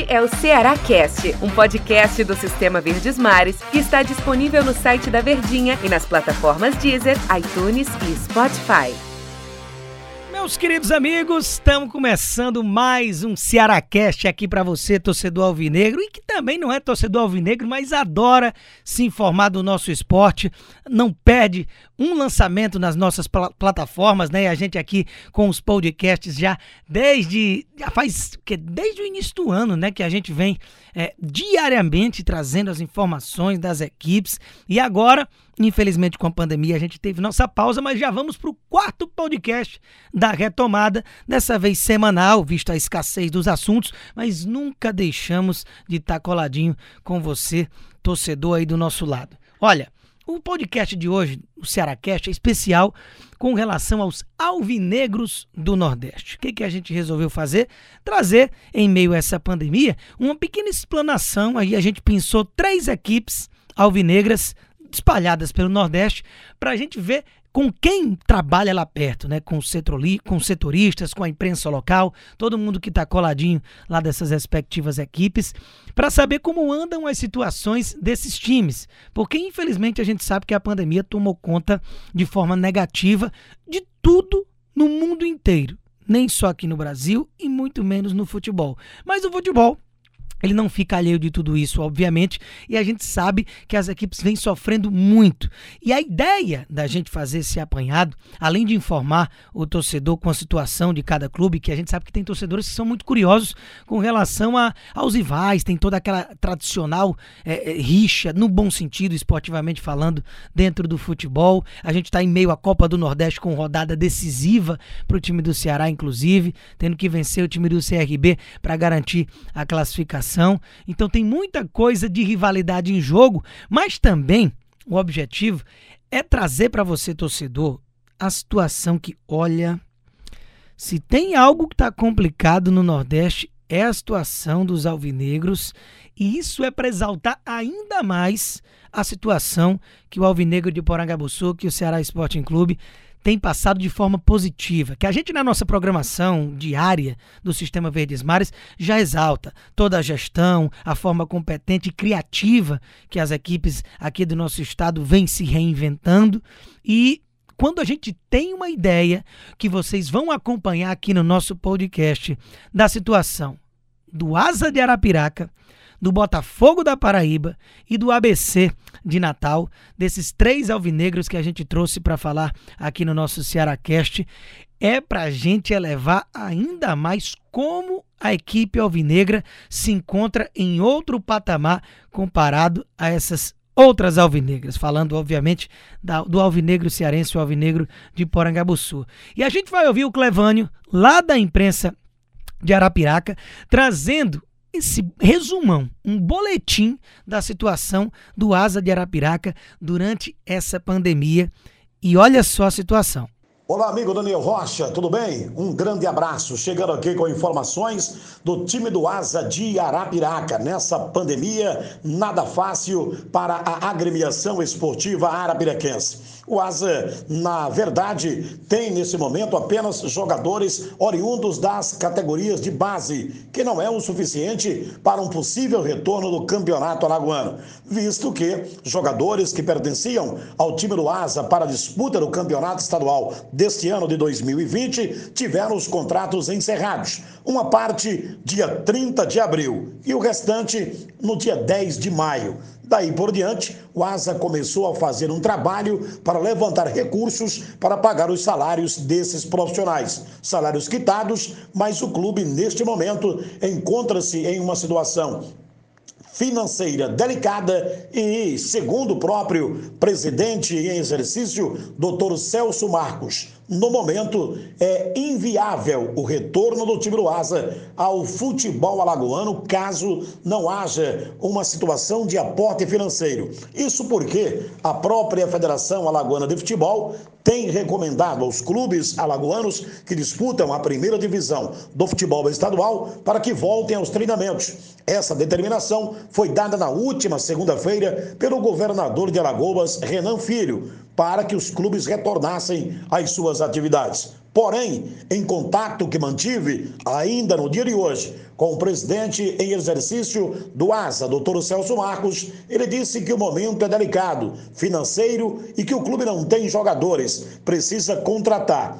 Este é o Ceará Cast, um podcast do Sistema Verdes Mares que está disponível no site da Verdinha e nas plataformas Deezer, iTunes e Spotify. Meus queridos amigos, estamos começando mais um Cearacast aqui para você, torcedor alvinegro, e que também não é torcedor alvinegro, mas adora se informar do nosso esporte, não perde um lançamento nas nossas pl plataformas, né? E a gente aqui com os podcasts já desde já faz que desde o início do ano, né, que a gente vem é, diariamente trazendo as informações das equipes e agora Infelizmente, com a pandemia, a gente teve nossa pausa, mas já vamos para o quarto podcast da retomada, dessa vez semanal, visto a escassez dos assuntos, mas nunca deixamos de estar coladinho com você, torcedor aí do nosso lado. Olha, o podcast de hoje, o Cearacast, é especial com relação aos alvinegros do Nordeste. O que, que a gente resolveu fazer? Trazer, em meio a essa pandemia, uma pequena explanação. Aí a gente pensou três equipes alvinegras espalhadas pelo Nordeste, para a gente ver com quem trabalha lá perto, né? Com, setorli, com setoristas, com a imprensa local, todo mundo que está coladinho lá dessas respectivas equipes, para saber como andam as situações desses times. Porque, infelizmente, a gente sabe que a pandemia tomou conta de forma negativa de tudo no mundo inteiro. Nem só aqui no Brasil e muito menos no futebol. Mas o futebol ele não fica alheio de tudo isso, obviamente, e a gente sabe que as equipes vêm sofrendo muito. E a ideia da gente fazer esse apanhado, além de informar o torcedor com a situação de cada clube, que a gente sabe que tem torcedores que são muito curiosos com relação a, aos rivais, tem toda aquela tradicional é, é, rixa, no bom sentido, esportivamente falando, dentro do futebol. A gente está em meio à Copa do Nordeste com rodada decisiva para o time do Ceará, inclusive, tendo que vencer o time do CRB para garantir a classificação então tem muita coisa de rivalidade em jogo, mas também o objetivo é trazer para você, torcedor, a situação que, olha, se tem algo que está complicado no Nordeste, é a situação dos alvinegros, e isso é para exaltar ainda mais a situação que o Alvinegro de Porangabuçu, que o Ceará Sporting Clube tem passado de forma positiva, que a gente na nossa programação diária do Sistema Verdes Mares já exalta toda a gestão, a forma competente e criativa que as equipes aqui do nosso estado vêm se reinventando. E quando a gente tem uma ideia que vocês vão acompanhar aqui no nosso podcast da situação do Asa de Arapiraca, do Botafogo da Paraíba e do ABC de Natal, desses três alvinegros que a gente trouxe para falar aqui no nosso Cearacast, é para a gente elevar ainda mais como a equipe alvinegra se encontra em outro patamar comparado a essas outras alvinegras, falando obviamente da, do alvinegro cearense, o alvinegro de Porangabuçu. E a gente vai ouvir o Clevânio, lá da imprensa de Arapiraca, trazendo esse resumão, um boletim da situação do Asa de Arapiraca durante essa pandemia. E olha só a situação. Olá, amigo Daniel Rocha, tudo bem? Um grande abraço. Chegando aqui com informações do time do Asa de Arapiraca. Nessa pandemia, nada fácil para a agremiação esportiva arapiraquense. O Asa, na verdade, tem nesse momento apenas jogadores oriundos das categorias de base, que não é o suficiente para um possível retorno do campeonato alagoano, visto que jogadores que pertenciam ao time do Asa para a disputa do campeonato estadual deste ano de 2020 tiveram os contratos encerrados. Uma parte dia 30 de abril e o restante no dia 10 de maio. Daí por diante, o ASA começou a fazer um trabalho para levantar recursos para pagar os salários desses profissionais. Salários quitados, mas o clube, neste momento, encontra-se em uma situação financeira delicada e, segundo o próprio presidente em exercício, doutor Celso Marcos, no momento, é inviável o retorno do time do Asa ao futebol alagoano caso não haja uma situação de aporte financeiro. Isso porque a própria Federação Alagoana de Futebol tem recomendado aos clubes alagoanos que disputam a primeira divisão do futebol estadual para que voltem aos treinamentos. Essa determinação foi dada na última segunda-feira pelo governador de Alagoas, Renan Filho para que os clubes retornassem às suas atividades. Porém, em contato que mantive ainda no dia de hoje com o presidente em exercício do ASA, doutor Celso Marcos, ele disse que o momento é delicado, financeiro e que o clube não tem jogadores, precisa contratar.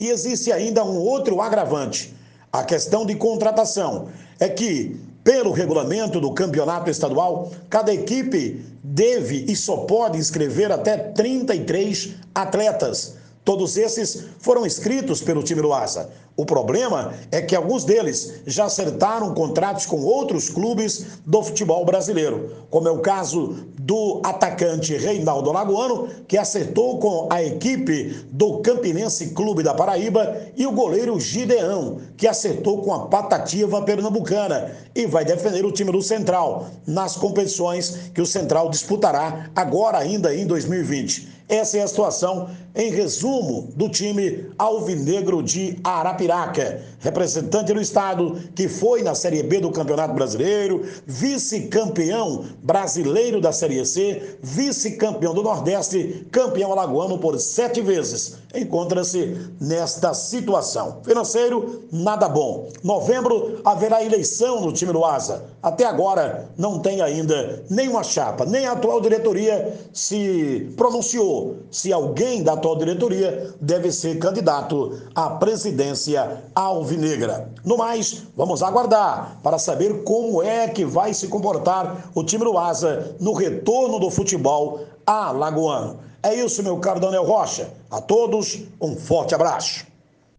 E existe ainda um outro agravante: a questão de contratação. É que, pelo regulamento do campeonato estadual, cada equipe deve e só pode inscrever até 33 atletas. Todos esses foram inscritos pelo time do Asa. O problema é que alguns deles já acertaram contratos com outros clubes do futebol brasileiro, como é o caso do atacante Reinaldo Lagoano, que acertou com a equipe do Campinense Clube da Paraíba, e o goleiro Gideão, que acertou com a Patativa Pernambucana e vai defender o time do Central nas competições que o Central disputará agora ainda em 2020. Essa é a situação, em resumo, do time alvinegro de Arapiraca, representante do estado que foi na Série B do Campeonato Brasileiro, vice-campeão brasileiro da Série C, vice-campeão do Nordeste, campeão alagoano por sete vezes. Encontra-se nesta situação. Financeiro, nada bom. Novembro haverá eleição no time do Asa. Até agora não tem ainda nenhuma chapa, nem a atual diretoria se pronunciou se alguém da atual diretoria deve ser candidato à presidência alvinegra. No mais, vamos aguardar para saber como é que vai se comportar o time do Asa no retorno do futebol alagoano. É isso, meu caro Daniel Rocha. A todos, um forte abraço.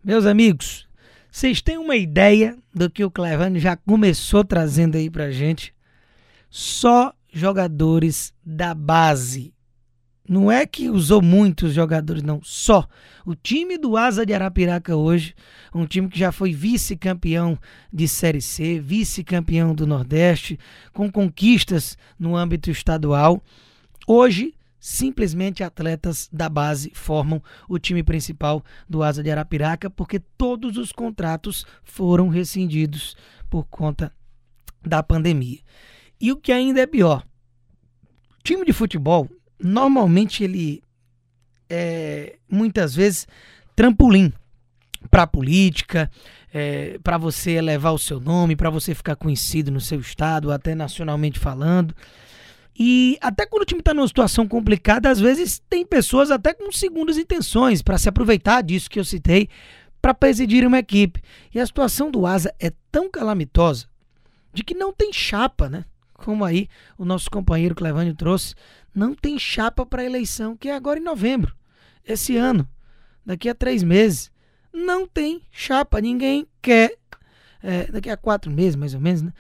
Meus amigos, vocês têm uma ideia do que o Clevane já começou trazendo aí pra gente? Só jogadores da base não é que usou muitos jogadores, não. Só. O time do Asa de Arapiraca hoje, um time que já foi vice-campeão de Série C, vice-campeão do Nordeste, com conquistas no âmbito estadual. Hoje, simplesmente atletas da base formam o time principal do Asa de Arapiraca, porque todos os contratos foram rescindidos por conta da pandemia. E o que ainda é pior, time de futebol normalmente ele é muitas vezes trampolim para política, é, para você elevar o seu nome, para você ficar conhecido no seu estado, até nacionalmente falando. E até quando o time está numa situação complicada, às vezes tem pessoas até com segundas intenções para se aproveitar disso que eu citei para presidir uma equipe. E a situação do Asa é tão calamitosa de que não tem chapa, né? Como aí o nosso companheiro Clevânio trouxe, não tem chapa para eleição, que é agora em novembro, esse ano, daqui a três meses. Não tem chapa, ninguém quer. É, daqui a quatro meses, mais ou menos, né?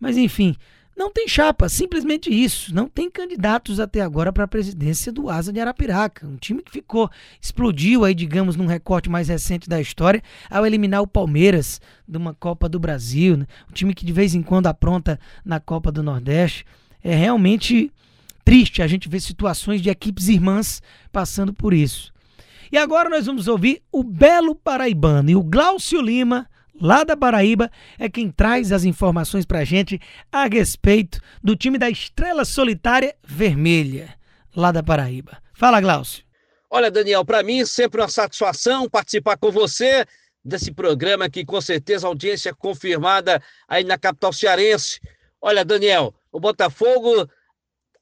Mas enfim, não tem chapa, simplesmente isso. Não tem candidatos até agora para a presidência do Asa de Arapiraca. Um time que ficou, explodiu aí, digamos, num recorte mais recente da história, ao eliminar o Palmeiras de uma Copa do Brasil. Né? Um time que de vez em quando apronta na Copa do Nordeste. É realmente triste a gente ver situações de equipes irmãs passando por isso. E agora nós vamos ouvir o Belo Paraibano e o Glaucio Lima, lá da Paraíba, é quem traz as informações pra gente a respeito do time da Estrela Solitária Vermelha, lá da Paraíba. Fala, Glaucio. Olha, Daniel, para mim sempre uma satisfação participar com você desse programa que com certeza a audiência confirmada aí na capital cearense. Olha, Daniel, o Botafogo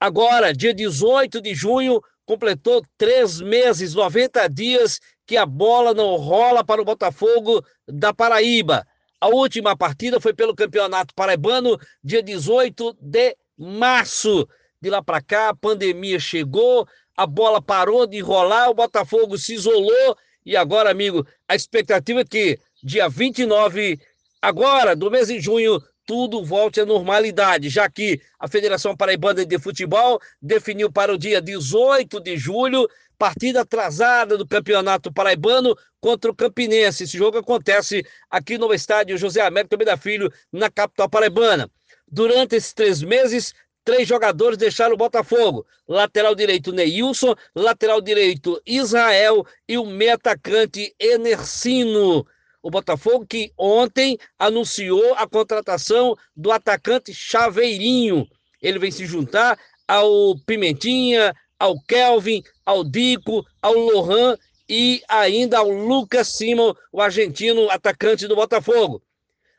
Agora, dia 18 de junho, completou três meses, 90 dias que a bola não rola para o Botafogo da Paraíba. A última partida foi pelo Campeonato Paraibano, dia 18 de março. De lá para cá, a pandemia chegou, a bola parou de rolar, o Botafogo se isolou e agora, amigo, a expectativa é que dia 29, agora, do mês de junho, tudo volte à normalidade, já que a Federação Paraibana de Futebol definiu para o dia 18 de julho partida atrasada do Campeonato Paraibano contra o Campinense. Esse jogo acontece aqui no estádio José Américo Almeida Filho, na capital paraibana. Durante esses três meses, três jogadores deixaram o Botafogo. Lateral direito Neilson, lateral direito Israel e o meio atacante Enercino o Botafogo que ontem anunciou a contratação do atacante Chaveirinho. Ele vem se juntar ao Pimentinha, ao Kelvin, ao Dico, ao Lohan e ainda ao Lucas Simon, o argentino atacante do Botafogo.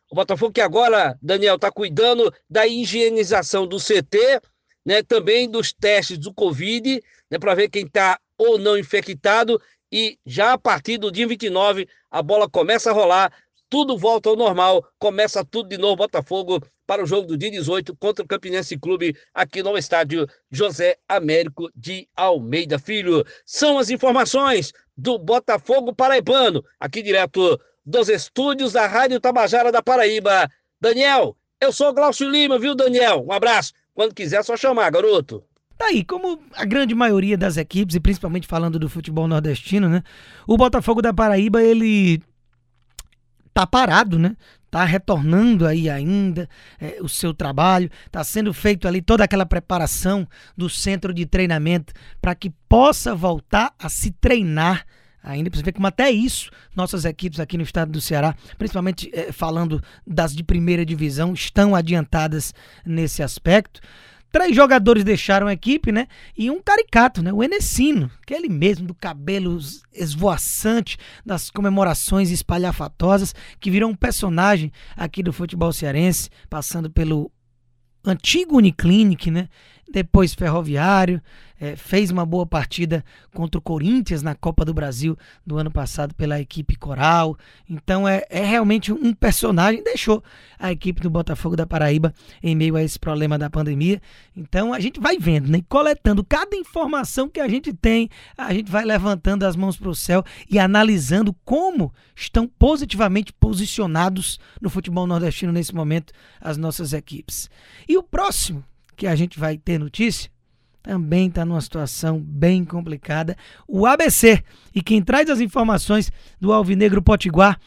O Botafogo que agora, Daniel, está cuidando da higienização do CT, né, também dos testes do Covid, né, para ver quem está ou não infectado. E já a partir do dia 29, a bola começa a rolar, tudo volta ao normal, começa tudo de novo, Botafogo para o jogo do dia 18 contra o Campinense Clube aqui no estádio José Américo de Almeida Filho. São as informações do Botafogo Paraibano, aqui direto dos estúdios da Rádio Tabajara da Paraíba. Daniel, eu sou Glaucio Lima, viu, Daniel? Um abraço. Quando quiser, é só chamar, garoto. Tá aí, como a grande maioria das equipes, e principalmente falando do futebol nordestino, né? O Botafogo da Paraíba, ele tá parado, né? Tá retornando aí ainda é, o seu trabalho, tá sendo feito ali toda aquela preparação do centro de treinamento para que possa voltar a se treinar ainda para você ver como até isso nossas equipes aqui no estado do Ceará, principalmente é, falando das de primeira divisão, estão adiantadas nesse aspecto. Três jogadores deixaram a equipe, né? E um caricato, né? O Enesino, aquele mesmo do cabelo esvoaçante, das comemorações espalhafatosas, que virou um personagem aqui do futebol cearense, passando pelo antigo Uniclinic, né? Depois Ferroviário, é, fez uma boa partida contra o Corinthians na Copa do Brasil do ano passado pela equipe Coral. Então é, é realmente um personagem, deixou a equipe do Botafogo da Paraíba em meio a esse problema da pandemia. Então a gente vai vendo, né? coletando cada informação que a gente tem, a gente vai levantando as mãos para o céu e analisando como estão positivamente posicionados no futebol nordestino nesse momento as nossas equipes. E o próximo que a gente vai ter notícia também está numa situação bem complicada. O ABC. E quem traz as informações do Alvinegro Potiguar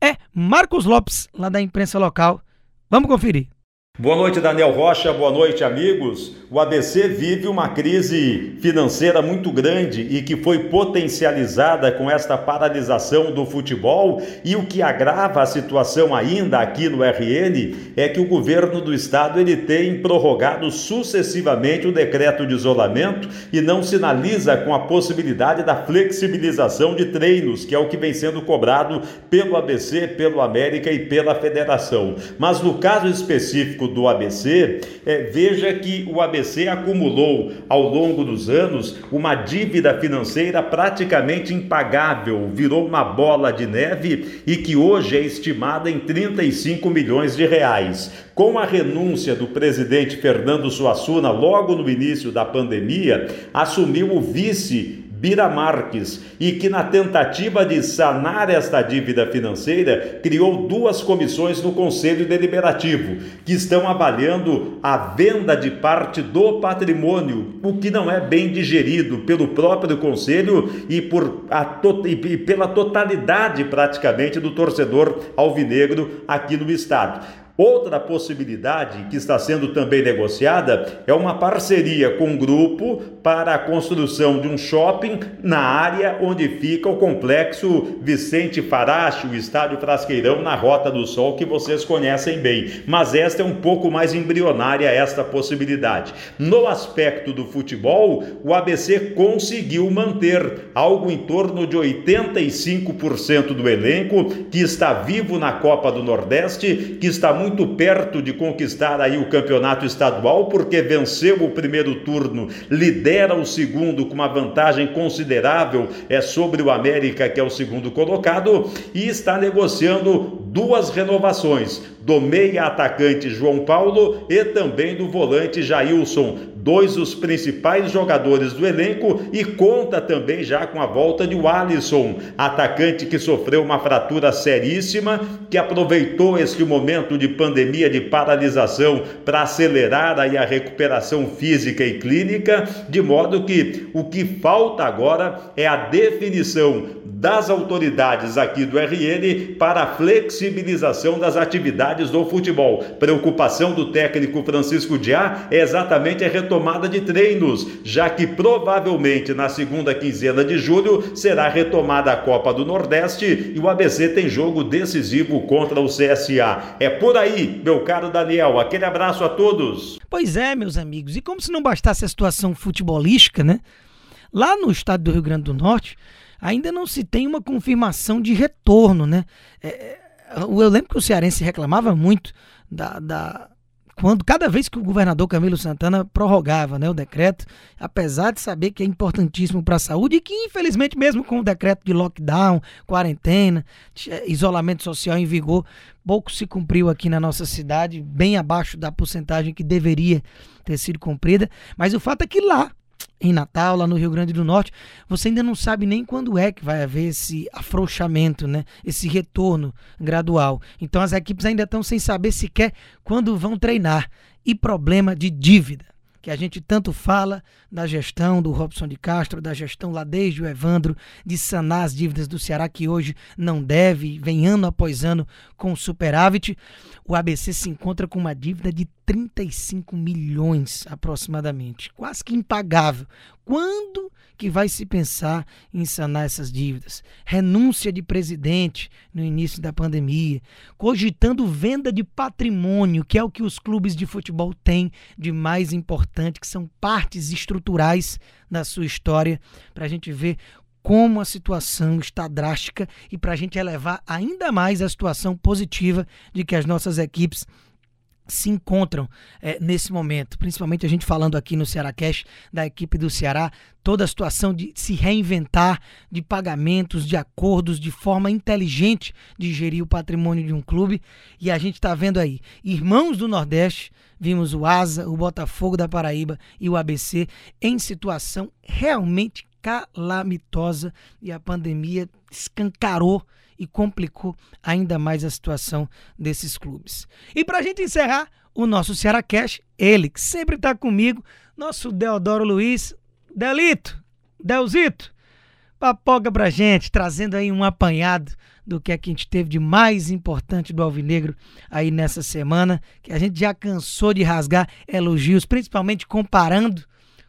é Marcos Lopes, lá da imprensa local. Vamos conferir. Boa noite, Daniel Rocha. Boa noite, amigos. O ABC vive uma crise financeira muito grande e que foi potencializada com esta paralisação do futebol. E o que agrava a situação ainda aqui no RN é que o governo do estado ele tem prorrogado sucessivamente o decreto de isolamento e não sinaliza com a possibilidade da flexibilização de treinos, que é o que vem sendo cobrado pelo ABC, pelo América e pela Federação. Mas no caso específico do ABC, é, veja que o ABC acumulou ao longo dos anos uma dívida financeira praticamente impagável, virou uma bola de neve e que hoje é estimada em 35 milhões de reais. Com a renúncia do presidente Fernando Suassuna logo no início da pandemia, assumiu o vice Bira Marques e que, na tentativa de sanar esta dívida financeira, criou duas comissões no Conselho Deliberativo que estão avaliando a venda de parte do patrimônio, o que não é bem digerido pelo próprio Conselho e, por a e pela totalidade praticamente do torcedor alvinegro aqui no Estado. Outra possibilidade que está sendo também negociada é uma parceria com um grupo para a construção de um shopping na área onde fica o complexo Vicente Farache, o estádio Frasqueirão na Rota do Sol, que vocês conhecem bem. Mas esta é um pouco mais embrionária esta possibilidade. No aspecto do futebol, o ABC conseguiu manter algo em torno de 85% do elenco que está vivo na Copa do Nordeste, que está muito perto de conquistar aí o campeonato estadual, porque venceu o primeiro turno, lidera o segundo com uma vantagem considerável é sobre o América, que é o segundo colocado, e está negociando duas renovações do meia atacante João Paulo e também do volante Jailson, dois dos principais jogadores do elenco e conta também já com a volta de Alisson, atacante que sofreu uma fratura seríssima, que aproveitou este momento de pandemia de paralisação para acelerar aí a recuperação física e clínica, de modo que o que falta agora é a definição das autoridades aqui do RN para a flexibilização das atividades do futebol. Preocupação do técnico Francisco Diá é exatamente a retomada de treinos, já que provavelmente na segunda quinzena de julho será retomada a Copa do Nordeste e o ABC tem jogo decisivo contra o CSA. É por aí, meu caro Daniel. Aquele abraço a todos. Pois é, meus amigos. E como se não bastasse a situação futebolística, né? Lá no estado do Rio Grande do Norte, ainda não se tem uma confirmação de retorno, né? É, é eu lembro que o cearense reclamava muito da, da, quando cada vez que o governador Camilo Santana prorrogava né, o decreto, apesar de saber que é importantíssimo para a saúde e que infelizmente mesmo com o decreto de lockdown, quarentena, eh, isolamento social em vigor, pouco se cumpriu aqui na nossa cidade, bem abaixo da porcentagem que deveria ter sido cumprida, mas o fato é que lá em Natal, lá no Rio Grande do Norte, você ainda não sabe nem quando é que vai haver esse afrouxamento, né? Esse retorno gradual. Então as equipes ainda estão sem saber sequer quando vão treinar. E problema de dívida que a gente tanto fala da gestão do Robson de Castro, da gestão lá desde o Evandro, de sanar as dívidas do Ceará, que hoje não deve, vem ano após ano com superávit. O ABC se encontra com uma dívida de 35 milhões aproximadamente, quase que impagável. Quando que vai se pensar em sanar essas dívidas? Renúncia de presidente no início da pandemia, cogitando venda de patrimônio, que é o que os clubes de futebol têm de mais importante, que são partes estruturais da sua história, para a gente ver como a situação está drástica e para a gente elevar ainda mais a situação positiva de que as nossas equipes se encontram é, nesse momento, principalmente a gente falando aqui no Ceará Cash da equipe do Ceará, toda a situação de se reinventar, de pagamentos, de acordos, de forma inteligente de gerir o patrimônio de um clube. E a gente está vendo aí, irmãos do Nordeste, vimos o Asa, o Botafogo da Paraíba e o ABC em situação realmente calamitosa e a pandemia escancarou e complicou ainda mais a situação desses clubes. E para a gente encerrar o nosso Ceará Cash, ele que sempre está comigo, nosso Deodoro Luiz, Delito, Delzito, papoca pra gente, trazendo aí um apanhado do que, é que a gente teve de mais importante do Alvinegro aí nessa semana, que a gente já cansou de rasgar elogios, principalmente comparando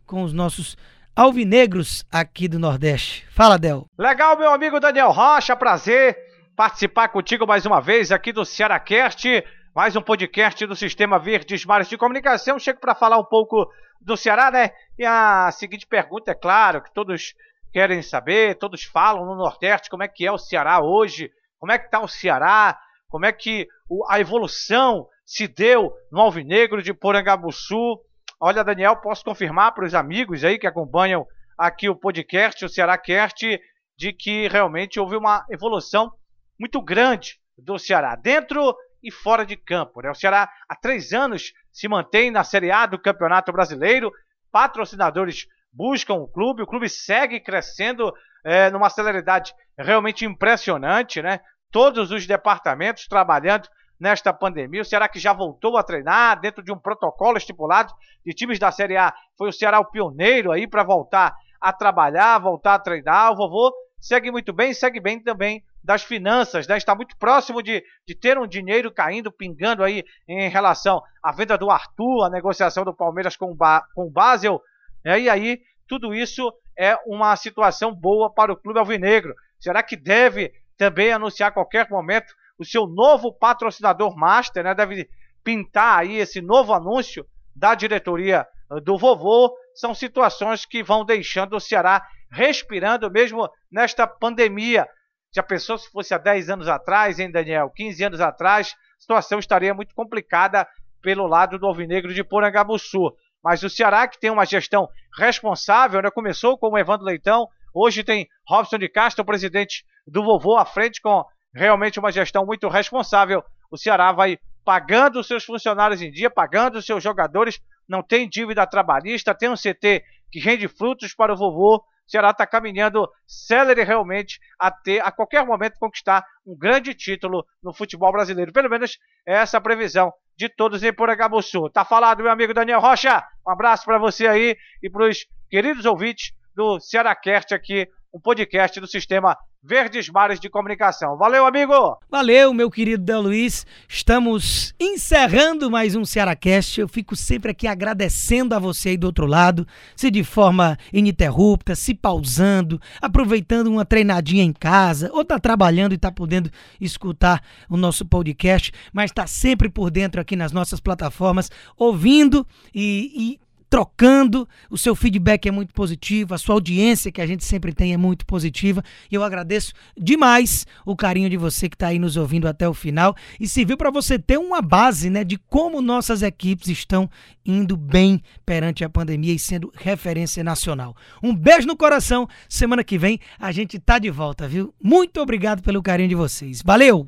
com os nossos alvinegros aqui do Nordeste. Fala, Del. Legal, meu amigo Daniel Rocha, prazer participar contigo mais uma vez aqui do Cearacast, mais um podcast do Sistema Verdes Mares de Comunicação. Chego para falar um pouco do Ceará, né? E a seguinte pergunta, é claro, que todos querem saber, todos falam no Nordeste como é que é o Ceará hoje, como é que está o Ceará, como é que a evolução se deu no Alvinegro de Porangabuçu, Olha, Daniel, posso confirmar para os amigos aí que acompanham aqui o podcast, o Cearácast, de que realmente houve uma evolução muito grande do Ceará, dentro e fora de campo. Né? O Ceará há três anos se mantém na Série A do Campeonato Brasileiro, patrocinadores buscam o clube, o clube segue crescendo é, numa celeridade realmente impressionante, né? Todos os departamentos trabalhando nesta pandemia. O Ceará que já voltou a treinar dentro de um protocolo estipulado de times da Série A. Foi o Ceará o pioneiro aí para voltar a trabalhar, voltar a treinar. O vovô segue muito bem, segue bem também das finanças, né? Está muito próximo de, de ter um dinheiro caindo, pingando aí em relação à venda do Arthur, a negociação do Palmeiras com, ba com o Basel. Né? E aí, tudo isso é uma situação boa para o Clube Alvinegro. Será que deve também anunciar a qualquer momento o seu novo patrocinador master, né? Deve pintar aí esse novo anúncio da diretoria eh, do vovô. São situações que vão deixando o Ceará respirando mesmo nesta pandemia. Já pensou se fosse há 10 anos atrás, hein, Daniel? 15 anos atrás, a situação estaria muito complicada pelo lado do Alvinegro de Porangabuçu. Mas o Ceará, que tem uma gestão responsável, né? começou com o Evandro Leitão, hoje tem Robson de Castro, presidente do Vovô, à frente com realmente uma gestão muito responsável. O Ceará vai pagando os seus funcionários em dia, pagando os seus jogadores, não tem dívida trabalhista, tem um CT que rende frutos para o vovô. O Ceará está caminhando célere realmente a ter, a qualquer momento, conquistar um grande título no futebol brasileiro. Pelo menos é essa a previsão de todos em Poragabuçu. Tá falado, meu amigo Daniel Rocha. Um abraço para você aí e para os queridos ouvintes do Cearacast aqui um podcast do sistema Verdes Mares de Comunicação. Valeu, amigo! Valeu, meu querido Del Luiz. Estamos encerrando mais um Cearacast. Eu fico sempre aqui agradecendo a você aí do outro lado, se de forma ininterrupta, se pausando, aproveitando uma treinadinha em casa, ou tá trabalhando e tá podendo escutar o nosso podcast, mas tá sempre por dentro aqui nas nossas plataformas, ouvindo e, e trocando. O seu feedback é muito positivo, a sua audiência que a gente sempre tem é muito positiva. E eu agradeço demais o carinho de você que está aí nos ouvindo até o final e serviu para você ter uma base, né, de como nossas equipes estão indo bem perante a pandemia e sendo referência nacional. Um beijo no coração. Semana que vem a gente tá de volta, viu? Muito obrigado pelo carinho de vocês. Valeu.